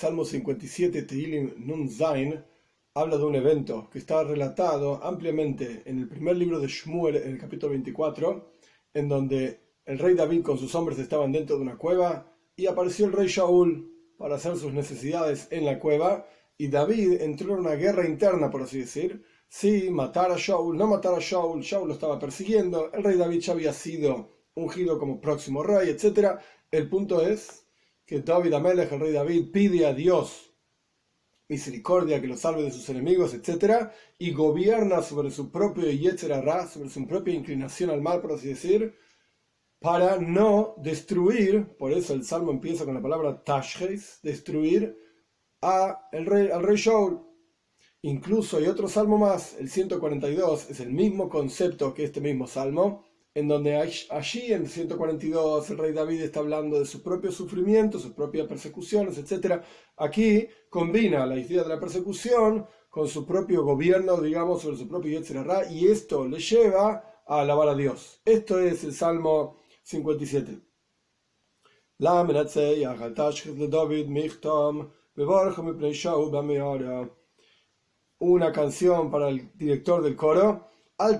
Salmo 57, Tehilim Nun Zain, habla de un evento que está relatado ampliamente en el primer libro de Shmuel, en el capítulo 24, en donde el rey David con sus hombres estaban dentro de una cueva y apareció el rey Shaul para hacer sus necesidades en la cueva y David entró en una guerra interna, por así decir. Sí, matar a Shaul, no matar a Shaul, Shaul lo estaba persiguiendo, el rey David ya había sido ungido como próximo rey, etc. El punto es que David Amelech, el rey David, pide a Dios misericordia, que lo salve de sus enemigos, etc. Y gobierna sobre su propio Yetzerará, sobre su propia inclinación al mal, por así decir, para no destruir, por eso el salmo empieza con la palabra Tashres, destruir a el rey, al rey Shaul. Incluso hay otro salmo más, el 142, es el mismo concepto que este mismo salmo, en donde allí en el 142 el rey David está hablando de su propio sufrimiento, sus propias persecuciones, etc. Aquí combina la idea de la persecución con su propio gobierno, digamos, sobre su propio Yetzirah, y esto le lleva a alabar a Dios. Esto es el Salmo 57. La de David una canción para el director del coro. Al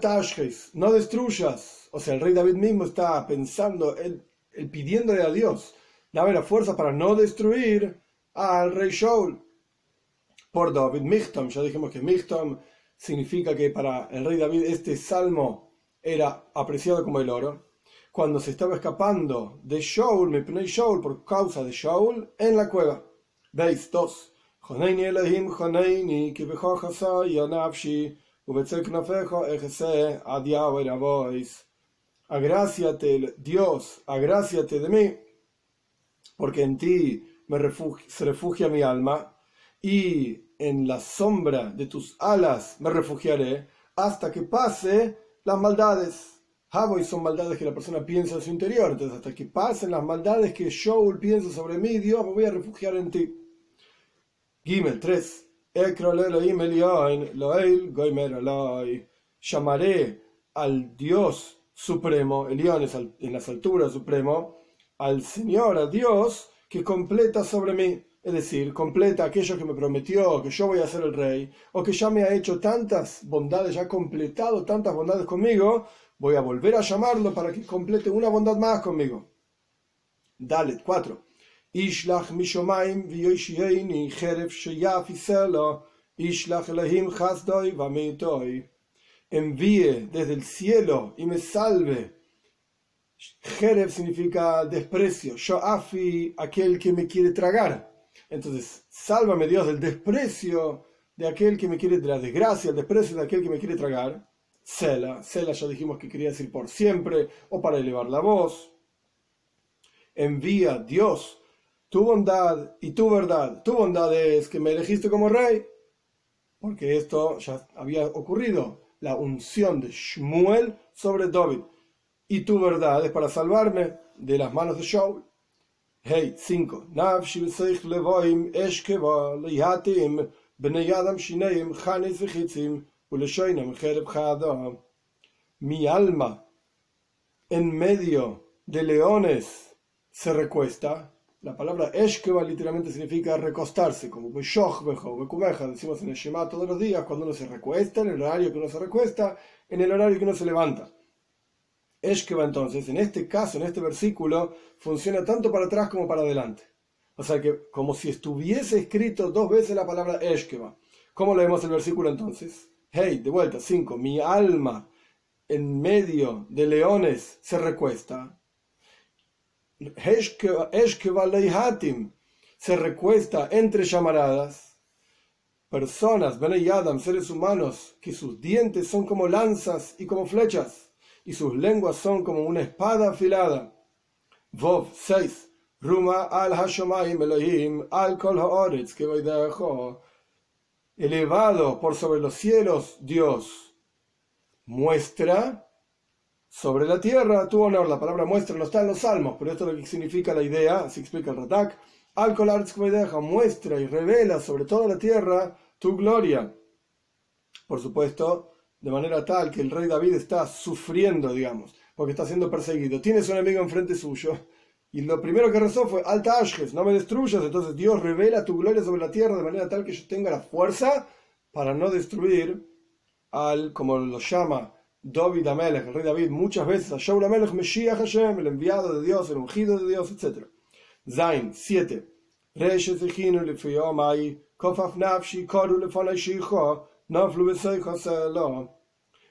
no destruyas. O sea, el rey David mismo está pensando, él, pidiéndole a Dios, dame la fuerza para no destruir al rey Shaul. Por David Michtam, ya dijimos que Michtam significa que para el rey David este salmo era apreciado como el oro. Cuando se estaba escapando de Shaul, me Shaul por causa de Shaul, en la cueva. Veis, dos. Agraciate, Dios, agraciate de mí, porque en ti me se refugia mi alma, y en la sombra de tus alas me refugiaré hasta que pase las maldades. y son maldades que la persona piensa en su interior, entonces hasta que pasen las maldades que Shaul piensa sobre mí, Dios, me voy a refugiar en ti. Gimel 3. Llamaré al Dios supremo, el es en las alturas supremo, al Señor, a Dios, que completa sobre mí. Es decir, completa aquello que me prometió, que yo voy a ser el rey, o que ya me ha hecho tantas bondades, ya ha completado tantas bondades conmigo, voy a volver a llamarlo para que complete una bondad más conmigo. Dalet 4. Envíe desde el cielo y me salve. Jeref significa desprecio. Shoafi, aquel que me quiere tragar. Entonces, sálvame Dios del desprecio de aquel que me quiere, de la desgracia, el desprecio de aquel que me quiere tragar. Sela, Sela ya dijimos que quería decir por siempre o para elevar la voz. Envía Dios tu bondad y tu verdad. Tu bondad es que me elegiste como rey, porque esto ya había ocurrido, la unción de Shmuel sobre David. Y tu verdad es para salvarme de las manos de Shaul. Hey, 5. Mi alma en medio de leones se recuesta la palabra Eshkeva literalmente significa recostarse, como decimos en el Shema todos los días, cuando uno se recuesta, en el horario que uno se recuesta, en el horario que uno se levanta. Eshkeva entonces, en este caso, en este versículo, funciona tanto para atrás como para adelante. O sea que como si estuviese escrito dos veces la palabra Eshkeva. ¿Cómo leemos el versículo entonces? Hey, de vuelta, 5. Mi alma en medio de leones se recuesta se recuesta entre llamaradas, personas, Adam, seres humanos, que sus dientes son como lanzas y como flechas, y sus lenguas son como una espada afilada. Vov 6. Ruma al Hashomayim Elohim al Kol Haaretz que elevado por sobre los cielos, Dios muestra sobre la tierra tu honor. La palabra muestra no está en los salmos, pero esto es lo que significa la idea, así explica el Ratak. Al deja muestra y revela sobre toda la tierra tu gloria. Por supuesto, de manera tal que el rey David está sufriendo, digamos, porque está siendo perseguido. Tienes un enemigo enfrente suyo Y lo primero que rezó fue, alta Ashges, no me destruyas. Entonces Dios revela tu gloria sobre la tierra de manera tal que yo tenga la fuerza para no destruir al, como lo llama David Amelech, el rey David, muchas veces, a Shaul Amelech, Hashem, el enviado de Dios, el ungido de Dios, etc. Zain 7.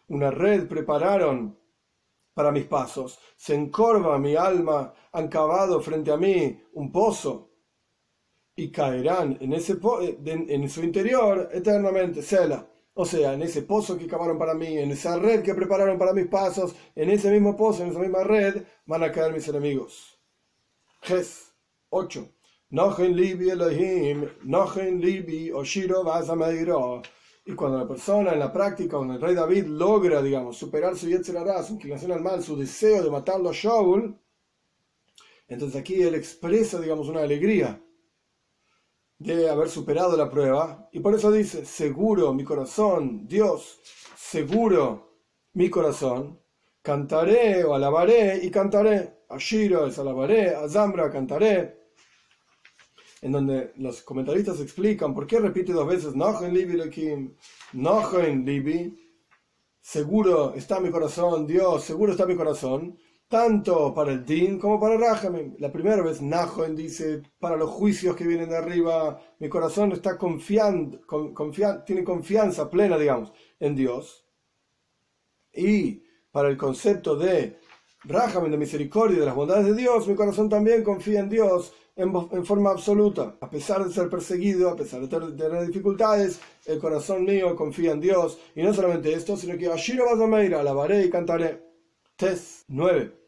Una red prepararon para mis pasos. Se encorva mi alma, han cavado frente a mí un pozo y caerán en, ese en, su interior eternamente. Sela. O sea, en ese pozo que cavaron para mí, en esa red que prepararon para mis pasos, en ese mismo pozo, en esa misma red, van a caer mis enemigos. Ges 8. Nochen libi Elohim, libi Oshiro. Y cuando la persona en la práctica, cuando el rey David logra, digamos, superar su Yetzirah, su inclinación al mal, su deseo de matarlo a Shaul, entonces aquí él expresa, digamos, una alegría de haber superado la prueba. Y por eso dice, seguro mi corazón, Dios, seguro mi corazón, cantaré o alabaré y cantaré. A Shiro es alabaré, a Zambra cantaré en donde los comentaristas explican por qué repite dos veces Nochen Libi Lekim, Nochen Libi, seguro está mi corazón, Dios, seguro está mi corazón, tanto para el Din como para Rahamim. La primera vez Nahoen dice, para los juicios que vienen de arriba, mi corazón está confiando, tiene confianza plena, digamos, en Dios. Y para el concepto de Rahamim, de misericordia, de las bondades de Dios, mi corazón también confía en Dios en, forma absoluta. A pesar de ser perseguido, a pesar de tener dificultades, el corazón mío confía en Dios. Y no solamente esto, sino que Ashiro Bazameira, alabaré y cantaré. Tes 9.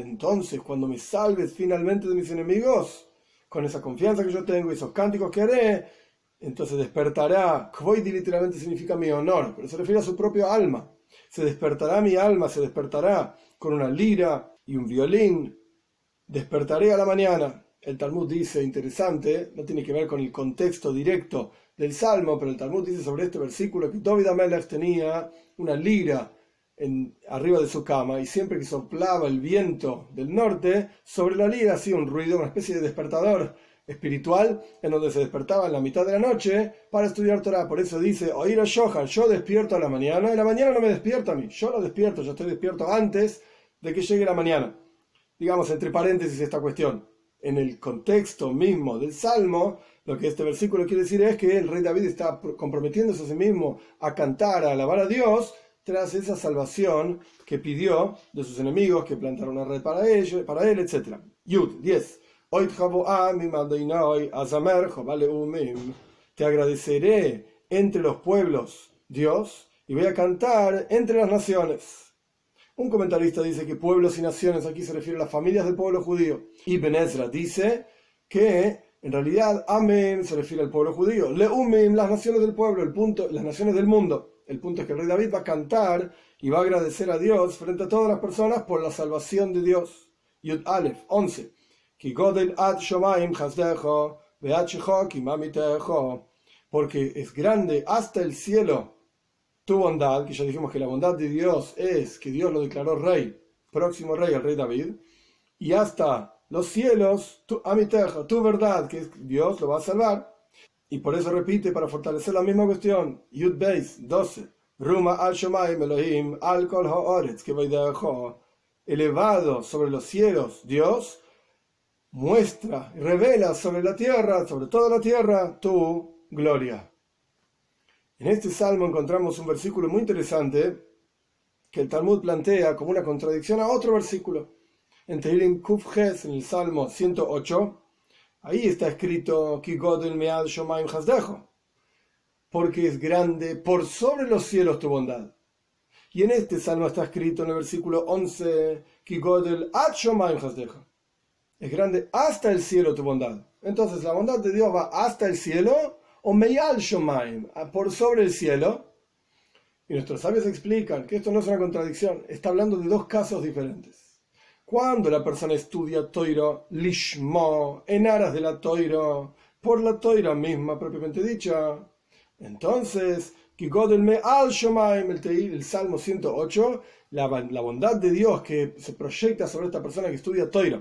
Entonces, cuando me salves finalmente de mis enemigos, con esa confianza que yo tengo y esos cánticos que haré, entonces despertará. Kvoidi literalmente significa mi honor, pero se refiere a su propio alma. Se despertará mi alma, se despertará con una lira y un violín. Despertaré a la mañana. El Talmud dice, interesante, no tiene que ver con el contexto directo del Salmo, pero el Talmud dice sobre este versículo que David Amelech tenía una lira arriba de su cama y siempre que soplaba el viento del norte, sobre la lira hacía un ruido, una especie de despertador espiritual en donde se despertaba en la mitad de la noche para estudiar Torah. Por eso dice, oír a Shohan, yo despierto a la mañana y la mañana no me despierta a mí, yo lo despierto, yo estoy despierto antes de que llegue la mañana. Digamos, entre paréntesis esta cuestión. En el contexto mismo del Salmo, lo que este versículo quiere decir es que el rey David está comprometiéndose a sí mismo a cantar, a alabar a Dios, tras esa salvación que pidió de sus enemigos que plantaron una red para, ellos, para él, etc. Yud 10. Te agradeceré entre los pueblos, Dios, y voy a cantar entre las naciones. Un comentarista dice que pueblos y naciones aquí se refiere a las familias del pueblo judío. Ibn Ezra dice que en realidad Amén se refiere al pueblo judío. Leumim, las naciones del pueblo, el punto, las naciones del mundo. El punto es que el rey David va a cantar y va a agradecer a Dios frente a todas las personas por la salvación de Dios. Yud Aleph 11. Porque es grande hasta el cielo tu bondad, que ya dijimos que la bondad de Dios es que Dios lo declaró rey, próximo rey, el rey David, y hasta los cielos, tu amiteja, tu verdad, que Dios lo va a salvar. Y por eso repite, para fortalecer la misma cuestión, Yud Beis 12, Ruma al Shomayim Elohim, al Kol Haaretz, que elevado sobre los cielos, Dios muestra, revela sobre la tierra, sobre toda la tierra, tu gloria. En este salmo encontramos un versículo muy interesante que el Talmud plantea como una contradicción a otro versículo. En Tehilim Kufjes, en el Salmo 108, ahí está escrito porque es grande por sobre los cielos tu bondad. Y en este salmo está escrito en el versículo 11 Ad Shomaim Es grande hasta el cielo tu bondad. Entonces la bondad de Dios va hasta el cielo o Meyal Shomaim, por sobre el cielo. Y nuestros sabios explican que esto no es una contradicción, está hablando de dos casos diferentes. Cuando la persona estudia Toiro Lishmo, en aras de la Toiro, por la Toira misma propiamente dicha, entonces el, el Salmo 108, la, la, bondad de Dios que se proyecta sobre esta persona que estudia Toira,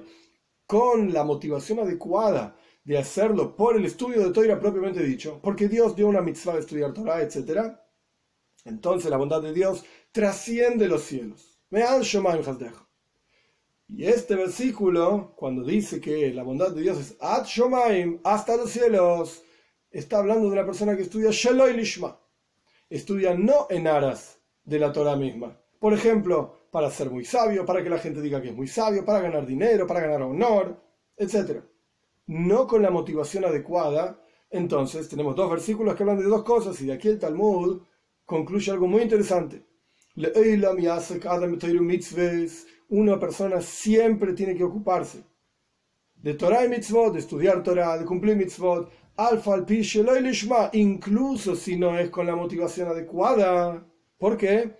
con la motivación adecuada de hacerlo por el estudio de Toira propiamente dicho, porque Dios dio una mitzvah de estudiar Torah, etc. Entonces la bondad de Dios trasciende los cielos. Y este versículo, cuando dice que la bondad de Dios es ad shomaim, hasta los cielos, está hablando de una persona que estudia Sheloy Lishma. Estudia no en aras de la Torah misma. Por ejemplo, para ser muy sabio, para que la gente diga que es muy sabio, para ganar dinero, para ganar honor, etc. No con la motivación adecuada. Entonces, tenemos dos versículos que hablan de dos cosas y de aquí el Talmud concluye algo muy interesante. Una persona siempre tiene que ocuparse de Torah y mitzvot, de estudiar Torah, de cumplir mitzvot, alfa al incluso si no es con la motivación adecuada. ¿Por qué?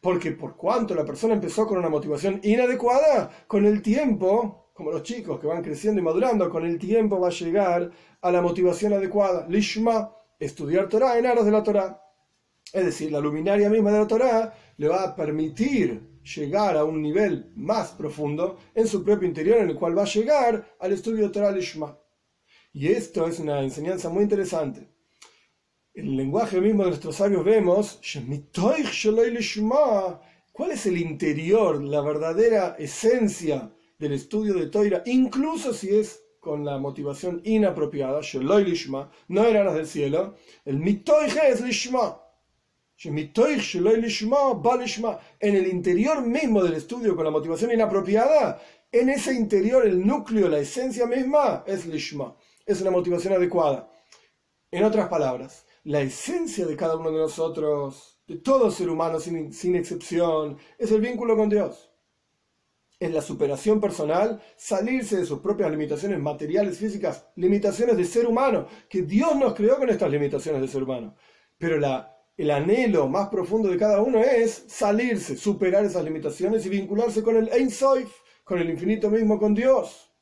Porque por cuanto la persona empezó con una motivación inadecuada, con el tiempo, como los chicos que van creciendo y madurando, con el tiempo va a llegar a la motivación adecuada. Lishma, estudiar Torah en aras de la Torah. Es decir, la luminaria misma de la Torah le va a permitir llegar a un nivel más profundo en su propio interior, en el cual va a llegar al estudio Torah Lishma. Y esto es una enseñanza muy interesante. En el lenguaje mismo de nuestros sabios vemos, ¿cuál es el interior, la verdadera esencia del estudio de Torah, incluso si es con la motivación inapropiada, no eran las del cielo, el mitoich es lishma en el interior mismo del estudio con la motivación inapropiada, en ese interior el núcleo, la esencia misma es lishma, es una motivación adecuada. En otras palabras, la esencia de cada uno de nosotros, de todo ser humano sin, sin excepción, es el vínculo con Dios. Es la superación personal, salirse de sus propias limitaciones materiales, físicas, limitaciones de ser humano, que Dios nos creó con estas limitaciones de ser humano. Pero la el anhelo más profundo de cada uno es salirse, superar esas limitaciones y vincularse con el Ein Sof, con el infinito mismo, con Dios.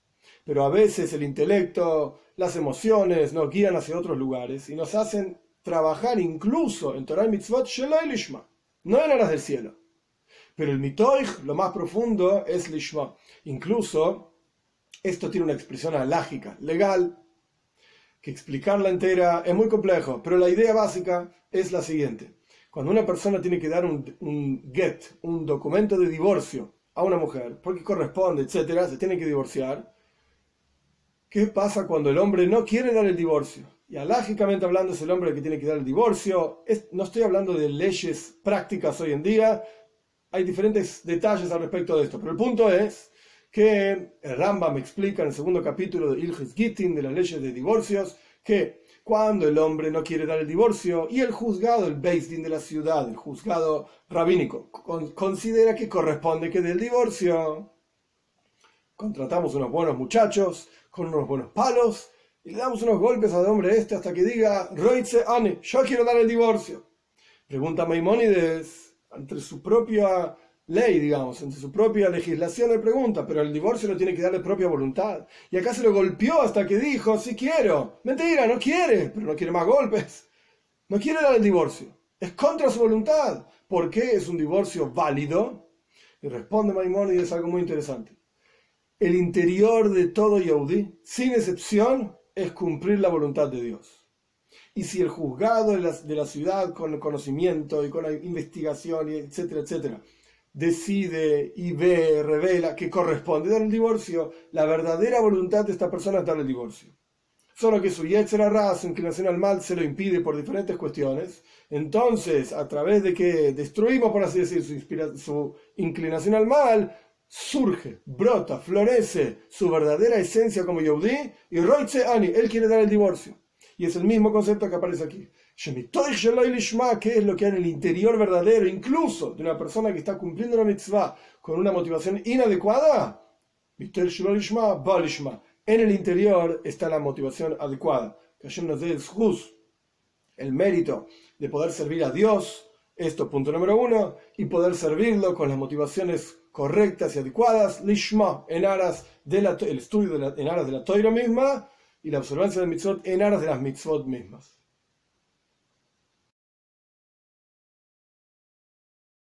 Pero a veces el intelecto, las emociones nos guían hacia otros lugares y nos hacen trabajar incluso en Torah Mitzvot Sheloi Lishma, no en aras del cielo. Pero el mitoich, lo más profundo, es Lishma. Incluso, esto tiene una expresión alágica, legal, que explicarla entera es muy complejo, pero la idea básica es la siguiente. Cuando una persona tiene que dar un, get, un documento de divorcio a una mujer, porque corresponde, etcétera, se tiene que divorciar, ¿qué pasa cuando el hombre no quiere dar el divorcio? Y alágicamente hablando es el hombre el que tiene que dar el divorcio. no estoy hablando de leyes prácticas hoy en día, hay diferentes detalles al respecto de esto, pero el punto es que el Rambam explica en el segundo capítulo de Ilges Gittin, de las leyes de divorcios, que cuando el hombre no quiere dar el divorcio y el juzgado, el Din de la ciudad, el juzgado rabínico, considera que corresponde que dé el divorcio, contratamos unos buenos muchachos con unos buenos palos y le damos unos golpes al hombre este hasta que diga, Roitze Ane, yo quiero dar el divorcio. Pregunta Maimónides, entre su propia ley, digamos, entre su propia legislación le pregunta, pero el divorcio lo tiene que dar de propia voluntad. Y acá se lo golpeó hasta que dijo, sí quiero. Mentira, no quiere, pero no quiere más golpes. No quiere dar el divorcio. Es contra su voluntad. ¿Por qué es un divorcio válido? Y responde Maimónides algo muy interesante. El interior de todo Yehudi, sin excepción, es cumplir la voluntad de Dios. Y si el juzgado de la, de la ciudad, con conocimiento y con la investigación, y etcétera, etcétera, decide y ve, revela que corresponde dar el divorcio, la verdadera voluntad de esta persona es dar el divorcio. Solo que su Yetzerara, su inclinación al mal, se lo impide por diferentes cuestiones. Entonces, a través de que destruimos, por así decir, su, su inclinación al mal, surge, brota, florece su verdadera esencia como Yehudi y Roitze Ani, él quiere dar el divorcio. Y es el mismo concepto que aparece aquí que es lo que hay en el interior verdadero, incluso de una persona que está cumpliendo la mitzvah con una motivación inadecuada, en el interior está la motivación adecuada. Que Hashem nos dé el mérito de poder servir a Dios, esto punto número uno, y poder servirlo con las motivaciones correctas y adecuadas, lishma, en aras del estudio de la, en aras de la toira misma, y la observancia de mitzvot en aras de las mitzvot mismas.